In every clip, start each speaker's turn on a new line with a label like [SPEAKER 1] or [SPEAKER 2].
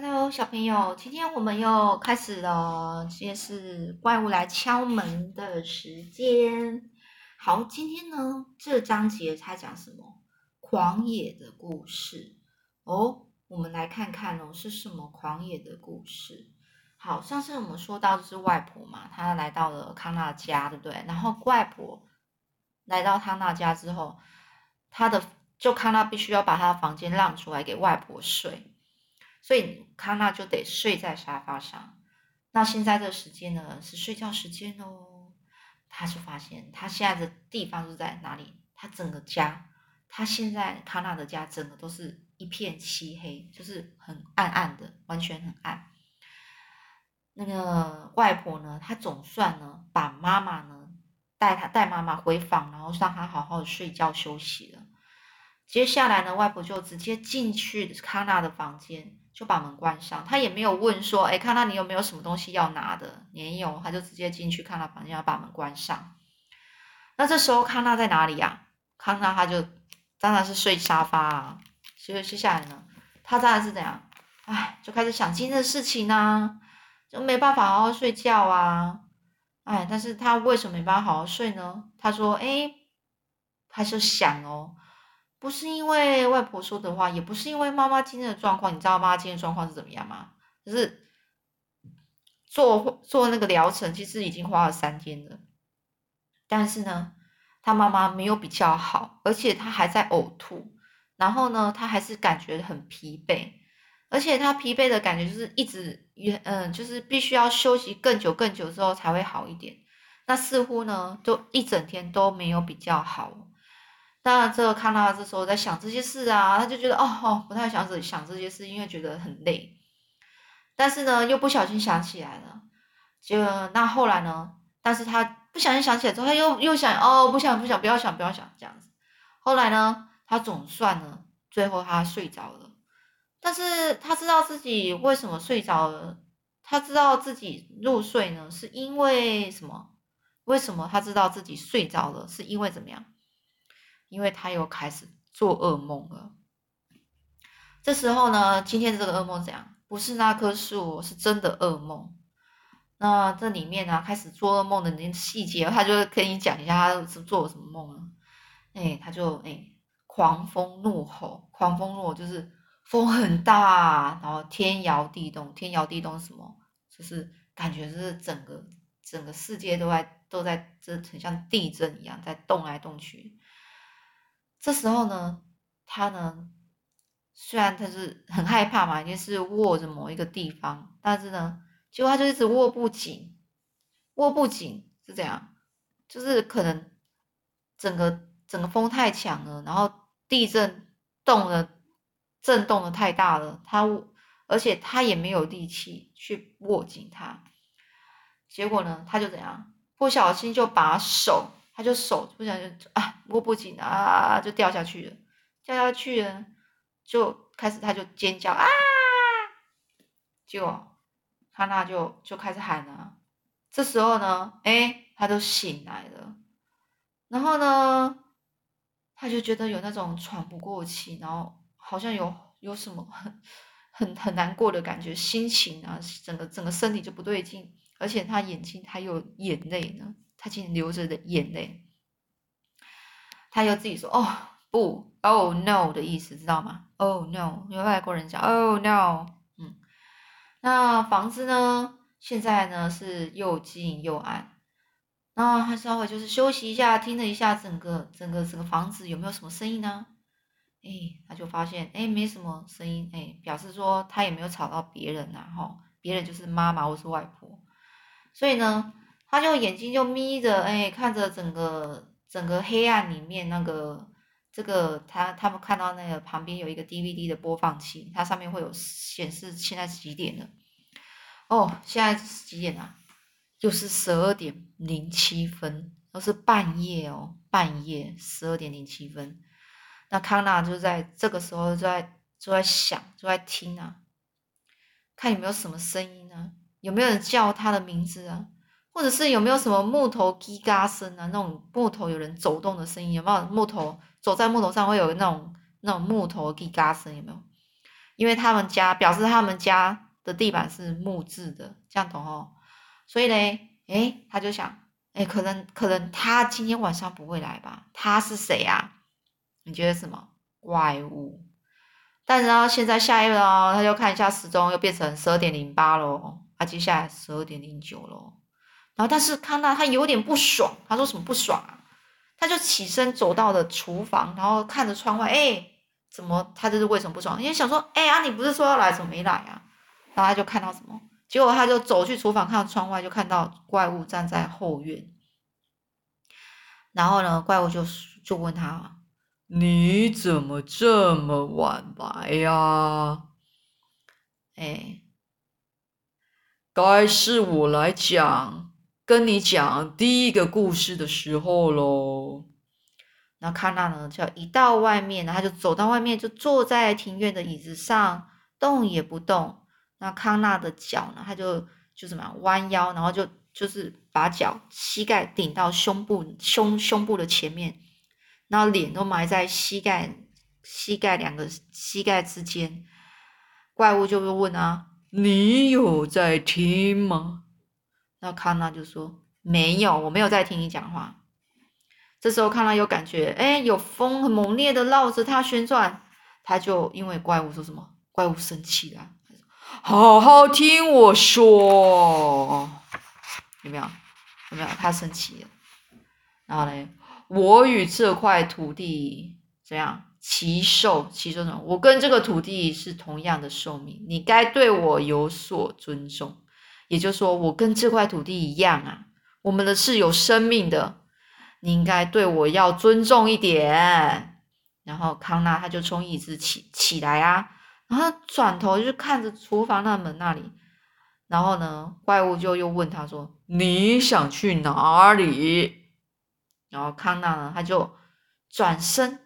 [SPEAKER 1] Hello，小朋友，今天我们又开始了，今天是怪物来敲门的时间。好，今天呢，这章节它讲什么？狂野的故事哦。我们来看看哦，是什么狂野的故事？好，上次我们说到的是外婆嘛，她来到了康纳家，对不对？然后外婆来到康纳家之后，他的就康纳必须要把他的房间让出来给外婆睡。所以康纳就得睡在沙发上。那现在这个时间呢，是睡觉时间哦。他就发现他现在的地方是在哪里？他整个家，他现在康纳的家整个都是一片漆黑，就是很暗暗的，完全很暗。那个外婆呢，她总算呢把妈妈呢带她带妈妈回房，然后让她好好睡觉休息了。接下来呢，外婆就直接进去康纳的房间。就把门关上，他也没有问说，哎，康纳你有没有什么东西要拿的？没有，他就直接进去看到房间，要把门关上。那这时候康纳在哪里呀？康纳他就当然是睡沙发啊。所以接下来呢，他当然是怎样？哎，就开始想今天的事情呢，就没办法好好睡觉啊。哎，但是他为什么没办法好好睡呢？他说，哎，他就想哦。不是因为外婆说的话，也不是因为妈妈今天的状况。你知道妈妈今天状况是怎么样吗？就是做做那个疗程，其实已经花了三天了。但是呢，他妈妈没有比较好，而且他还在呕吐。然后呢，他还是感觉很疲惫，而且他疲惫的感觉就是一直嗯，就是必须要休息更久更久之后才会好一点。那似乎呢，就一整天都没有比较好。那这个康纳这时候在想这些事啊，他就觉得哦哦，不太想想这些事，因为觉得很累。但是呢，又不小心想起来了。就那后来呢？但是他不小心想起来之后，他又又想哦，不想不想，不要想不要想这样子。后来呢，他总算呢，最后他睡着了。但是他知道自己为什么睡着了，他知道自己入睡呢，是因为什么？为什么他知道自己睡着了？是因为怎么样？因为他又开始做噩梦了。这时候呢，今天的这个噩梦怎样？不是那棵树，是真的噩梦。那这里面呢，开始做噩梦的那些细节，他就跟你讲一下他是做了什么梦了。哎，他就哎，狂风怒吼，狂风怒吼就是风很大，然后天摇地动，天摇地动什么？就是感觉是整个整个世界都在都在这很像地震一样，在动来动去。这时候呢，他呢，虽然他是很害怕嘛，一定是握着某一个地方，但是呢，结果他就一直握不紧，握不紧是这样，就是可能整个整个风太强了，然后地震动了，震动的太大了，他而且他也没有力气去握紧它，结果呢，他就怎样，不小心就把手。他就手不小心啊握不紧啊，就掉下去了，掉下去了，就开始他就尖叫啊，就康纳就就开始喊了。这时候呢，哎，他都醒来了，然后呢，他就觉得有那种喘不过气，然后好像有有什么很很很难过的感觉，心情啊，整个整个身体就不对劲，而且他眼睛还有眼泪呢。他竟然流着的眼泪，他又自己说：“哦不，Oh no” 的意思，知道吗？Oh no，因为外国人讲 “Oh no”。嗯，那房子呢？现在呢是又近又暗。那他稍微就是休息一下，听了一下整个整个整个房子有没有什么声音呢？哎，他就发现哎没什么声音，哎，表示说他也没有吵到别人呐，哈，别人就是妈妈或是外婆，所以呢。他就眼睛就眯着，哎，看着整个整个黑暗里面那个这个他他们看到那个旁边有一个 DVD 的播放器，它上面会有显示现在几点了。哦，现在几点啊？又是十二点零七分，都是半夜哦，半夜十二点零七分。那康纳就在这个时候就在就在想就在听啊，看有没有什么声音呢？有没有人叫他的名字啊？或者是有没有什么木头叽嘎声啊？那种木头有人走动的声音，有没有木头走在木头上会有那种那种木头叽嘎声？有没有？因为他们家表示他们家的地板是木质的，这样懂哦。所以呢，诶，他就想，诶，可能可能他今天晚上不会来吧？他是谁啊？你觉得什么怪物？但是呢，现在下一秒他就看一下时钟，又变成十二点零八喽，啊，接下来十二点零九喽。然后，但是看到他有点不爽，他说什么不爽啊？他就起身走到了厨房，然后看着窗外，哎，怎么他这是为什么不爽？因为想说，哎啊，你不是说要来，怎么没来啊？然后他就看到什么？结果他就走去厨房，看到窗外，就看到怪物站在后院。然后呢，怪物就就问他。你怎么这么晚来呀？哎，该是我来讲，跟你讲第一个故事的时候喽。那康纳呢，就一到外面，他就走到外面，就坐在庭院的椅子上，动也不动。那康纳的脚呢，他就就什么弯腰，然后就就是把脚膝盖顶到胸部胸胸部的前面。然后脸都埋在膝盖，膝盖两个膝盖之间，怪物就会问啊：“你有在听吗？”那康纳就说：“没有，我没有在听你讲话。”这时候康纳有感觉，哎，有风很猛烈的绕着他旋转，他就因为怪物说什么？怪物生气了，好好听我说，有没有？有没有？他生气了，然后呢？我与这块土地怎样齐寿？齐寿什么？我跟这个土地是同样的寿命，你该对我有所尊重。也就是说，我跟这块土地一样啊，我们的是有生命的，你应该对我要尊重一点。然后康纳他就从椅子起起来啊，然后转头就看着厨房那门那里，然后呢，怪物就又问他说：“你想去哪里？”然后康纳呢，他就转身，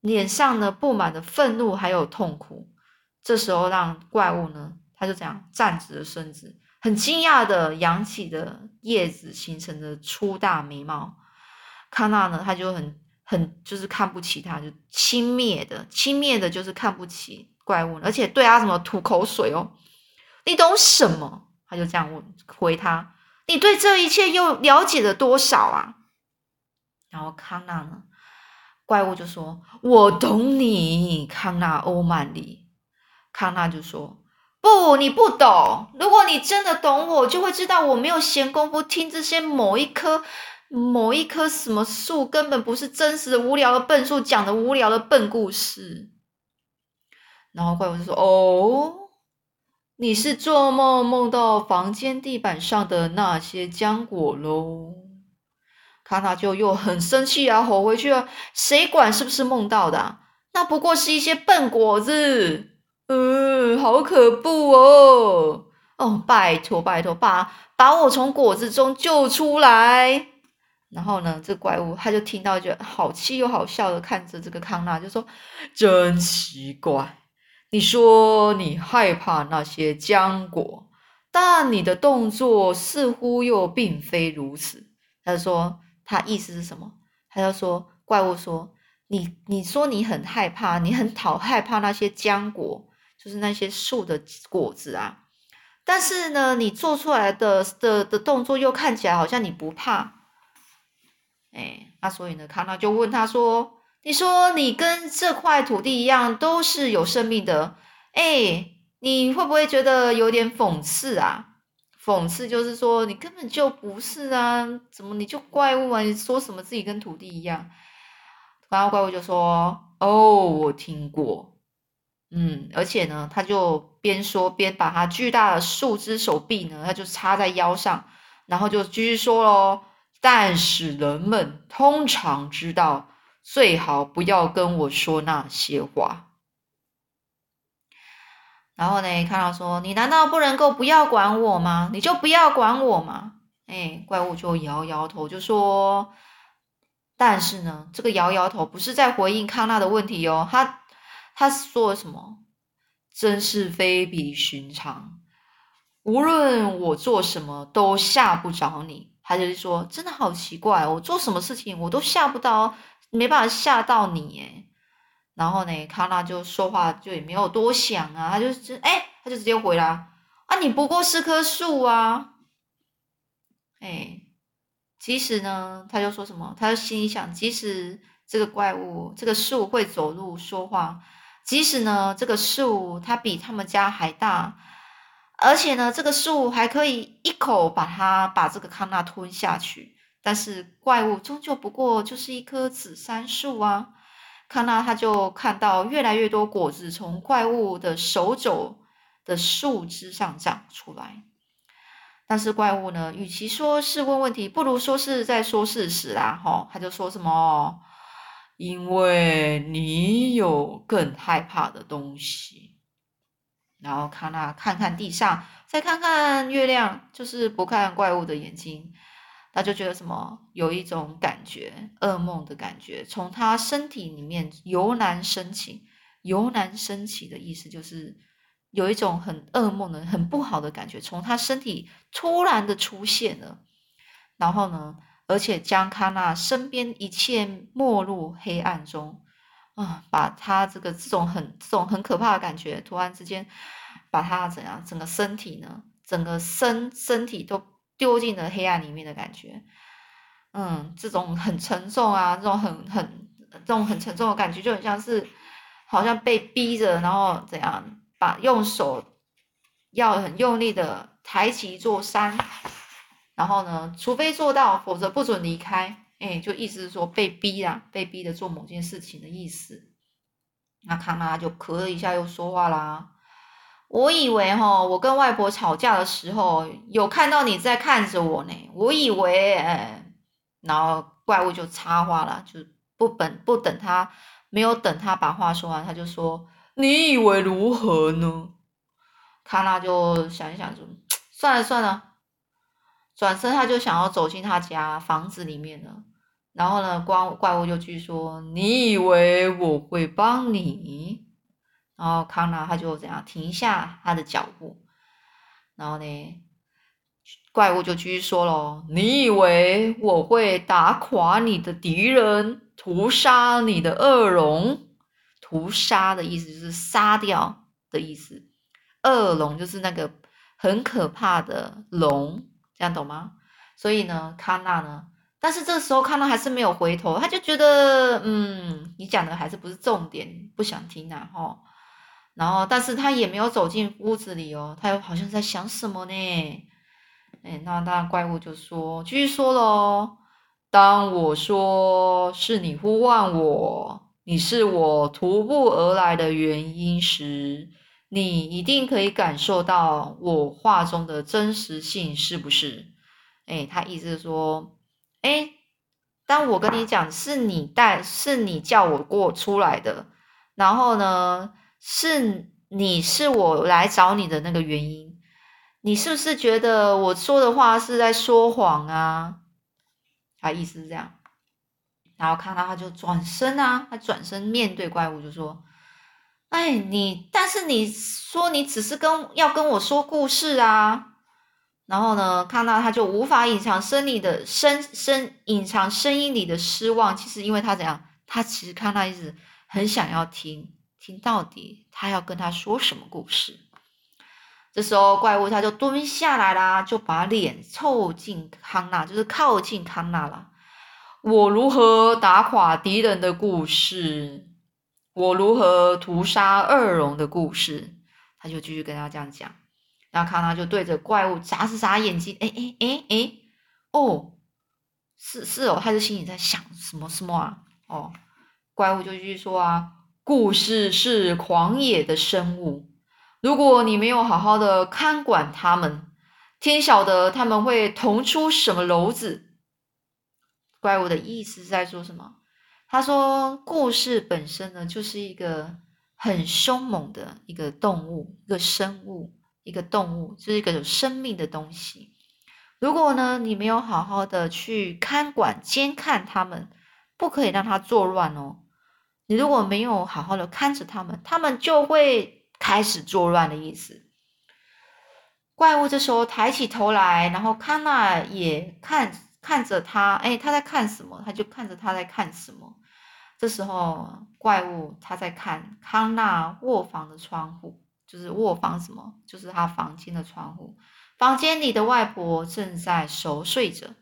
[SPEAKER 1] 脸上呢布满了愤怒还有痛苦。这时候让怪物呢，他就这样站直了身子，很惊讶的扬起的叶子形成的粗大眉毛。康纳呢，他就很很就是看不起他，就轻蔑的轻蔑的，就是看不起怪物，而且对他什么吐口水哦，你懂什么？他就这样问回他。你对这一切又了解了多少啊？然后康纳呢？怪物就说：“我懂你，康纳欧曼里。”康纳就说：“不，你不懂。如果你真的懂我，就会知道我没有闲工夫听这些某一棵、某一棵什么树根本不是真实的无聊的笨树讲的无聊的笨故事。”然后怪物就说：“哦。”你是做梦梦到房间地板上的那些浆果喽？卡纳就又很生气啊，吼回去了。谁管是不是梦到的？那不过是一些笨果子，嗯，好可怖哦！哦，拜托拜托，把把我从果子中救出来。然后呢，这怪物他就听到，就好气又好笑的看着这个康纳，就说：“真奇怪。”你说你害怕那些浆果，但你的动作似乎又并非如此。他说他意思是什么？他就说怪物说你你说你很害怕，你很讨害怕那些浆果，就是那些树的果子啊。但是呢，你做出来的的的动作又看起来好像你不怕。哎，那所以呢，康纳就问他说。你说你跟这块土地一样都是有生命的，哎，你会不会觉得有点讽刺啊？讽刺就是说你根本就不是啊，怎么你就怪物啊？你说什么自己跟土地一样？然后怪物就说：“哦，我听过，嗯，而且呢，他就边说边把他巨大的树枝手臂呢，他就插在腰上，然后就继续说喽。但是人们通常知道。”最好不要跟我说那些话。然后呢，看到说你难道不能够不要管我吗？你就不要管我吗？哎，怪物就摇摇头，就说：“但是呢，这个摇摇头不是在回应康纳的问题哦。他他说什么？真是非比寻常。无论我做什么都吓不着你。他就是说，真的好奇怪，我做什么事情我都吓不到。”没办法吓到你诶然后呢，康纳就说话就也没有多想啊，他就是哎，他就直接回答啊，你不过是棵树啊，哎，其实呢，他就说什么，他就心里想，即使这个怪物这个树会走路说话，即使呢这个树它比他们家还大，而且呢这个树还可以一口把它把这个康纳吞下去，但是怪物终究不过就是一棵紫杉树啊。康纳他就看到越来越多果子从怪物的手肘的树枝上长出来，但是怪物呢，与其说是问问题，不如说是在说事实啦。吼，他就说什么，因为你有更害怕的东西。然后康纳看看地上，再看看月亮，就是不看怪物的眼睛。他就觉得什么有一种感觉，噩梦的感觉，从他身体里面由南升起，由南升起的意思就是有一种很噩梦的、很不好的感觉，从他身体突然的出现了，然后呢，而且将他那身边一切没入黑暗中，啊，把他这个这种很这种很可怕的感觉，突然之间把他怎样，整个身体呢，整个身身体都。丢进了黑暗里面的感觉，嗯，这种很沉重啊，这种很很这种很沉重的感觉，就很像是好像被逼着，然后怎样把用手要很用力的抬起一座山，然后呢，除非做到，否则不准离开。哎，就意思是说被逼啦，被逼的做某件事情的意思。那康纳就咳了一下，又说话啦。我以为哈，我跟外婆吵架的时候，有看到你在看着我呢。我以为，哎，然后怪物就插话了，就不等不等他，没有等他把话说完，他就说：“你以为如何呢？”卡拉就想一想，就算了算了，转身他就想要走进他家房子里面了。然后呢，怪怪物就继续说：“你以为我会帮你？”然后康纳他就怎样停下他的脚步，然后呢，怪物就继续说喽：“你以为我会打垮你的敌人，屠杀你的恶龙？屠杀的意思就是杀掉的意思，恶龙就是那个很可怕的龙，这样懂吗？所以呢，康纳呢，但是这时候康纳还是没有回头，他就觉得，嗯，你讲的还是不是重点，不想听啊，哈。”然后，但是他也没有走进屋子里哦，他又好像在想什么呢？哎，那那怪物就说，继续说喽。当我说是你呼唤我，你是我徒步而来的原因时，你一定可以感受到我话中的真实性，是不是？哎，他意思是说，哎，当我跟你讲是你带，是你叫我过出来的，然后呢？是你是我来找你的那个原因，你是不是觉得我说的话是在说谎啊？他意思是这样，然后看到他就转身啊，他转身面对怪物就说：“哎，你但是你说你只是跟要跟我说故事啊。”然后呢，看到他就无法隐藏声里的声声隐藏声音里的失望。其实因为他怎样，他其实看到一直很想要听。听到底，他要跟他说什么故事？这时候，怪物他就蹲下来啦，就把脸凑近康纳，就是靠近康纳了。我如何打垮敌人的故事？我如何屠杀恶龙的故事？他就继续跟他这样讲。然后康纳就对着怪物眨是眨眼睛，哎哎哎哎，哦，是是哦，他就心里在想什么什么啊？哦，怪物就继续说啊。故事是狂野的生物，如果你没有好好的看管他们，天晓得他们会捅出什么篓子。怪物的意思是在说什么？他说，故事本身呢，就是一个很凶猛的一个动物，一个生物，一个动物，就是一个有生命的东西。如果呢，你没有好好的去看管、监看他们，不可以让它作乱哦。你如果没有好好的看着他们，他们就会开始作乱的意思。怪物这时候抬起头来，然后康纳也看看着他，哎，他在看什么？他就看着他在看什么。这时候怪物他在看康纳卧房的窗户，就是卧房什么，就是他房间的窗户。房间里的外婆正在熟睡着，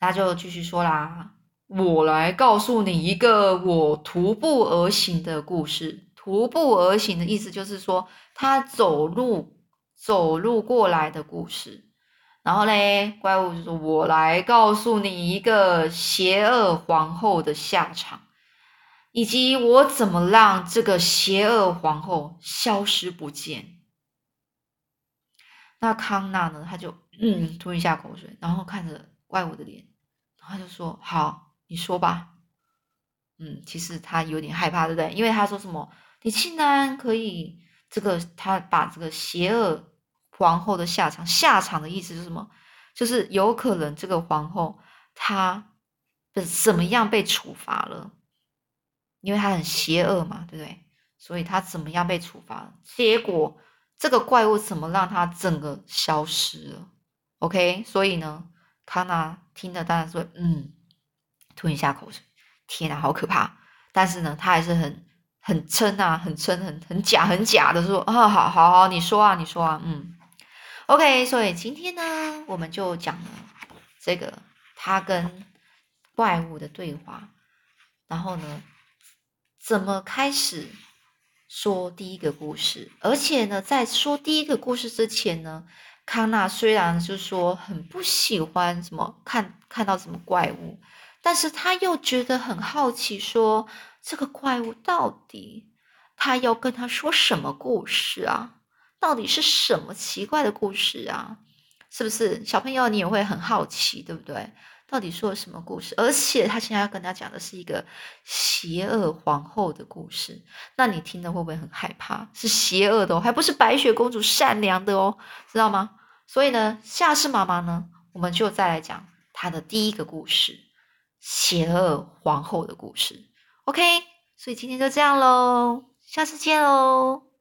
[SPEAKER 1] 那就继续说啦：“我来告诉你一个我徒步而行的故事。徒步而行的意思就是说他走路走路过来的故事。”然后嘞，怪物就说：“我来告诉你一个邪恶皇后的下场，以及我怎么让这个邪恶皇后消失不见。”那康纳呢？他就嗯吞一下口水，然后看着怪物的脸，然后就说：“好，你说吧。”嗯，其实他有点害怕，对不对？因为他说什么：“你竟然可以这个，他把这个邪恶。”皇后的下场，下场的意思是什么？就是有可能这个皇后她怎么样被处罚了？因为她很邪恶嘛，对不对？所以她怎么样被处罚了？结果这个怪物怎么让她整个消失了？OK，所以呢，康纳听了当然说，嗯，吞一下口水，天啊，好可怕！但是呢，他还是很很撑啊，很撑，很很假，很假的说，啊，好好好，你说啊，你说啊，嗯。OK，所以今天呢，我们就讲了这个他跟怪物的对话，然后呢，怎么开始说第一个故事？而且呢，在说第一个故事之前呢，康纳虽然就说很不喜欢什么看看到什么怪物，但是他又觉得很好奇，说这个怪物到底他要跟他说什么故事啊？到底是什么奇怪的故事啊？是不是小朋友你也会很好奇，对不对？到底说了什么故事？而且他现在要跟他讲的是一个邪恶皇后的故事，那你听的会不会很害怕？是邪恶的哦，还不是白雪公主善良的哦，知道吗？所以呢，下次妈妈呢，我们就再来讲她的第一个故事——邪恶皇后的故事。OK，所以今天就这样喽，下次见喽。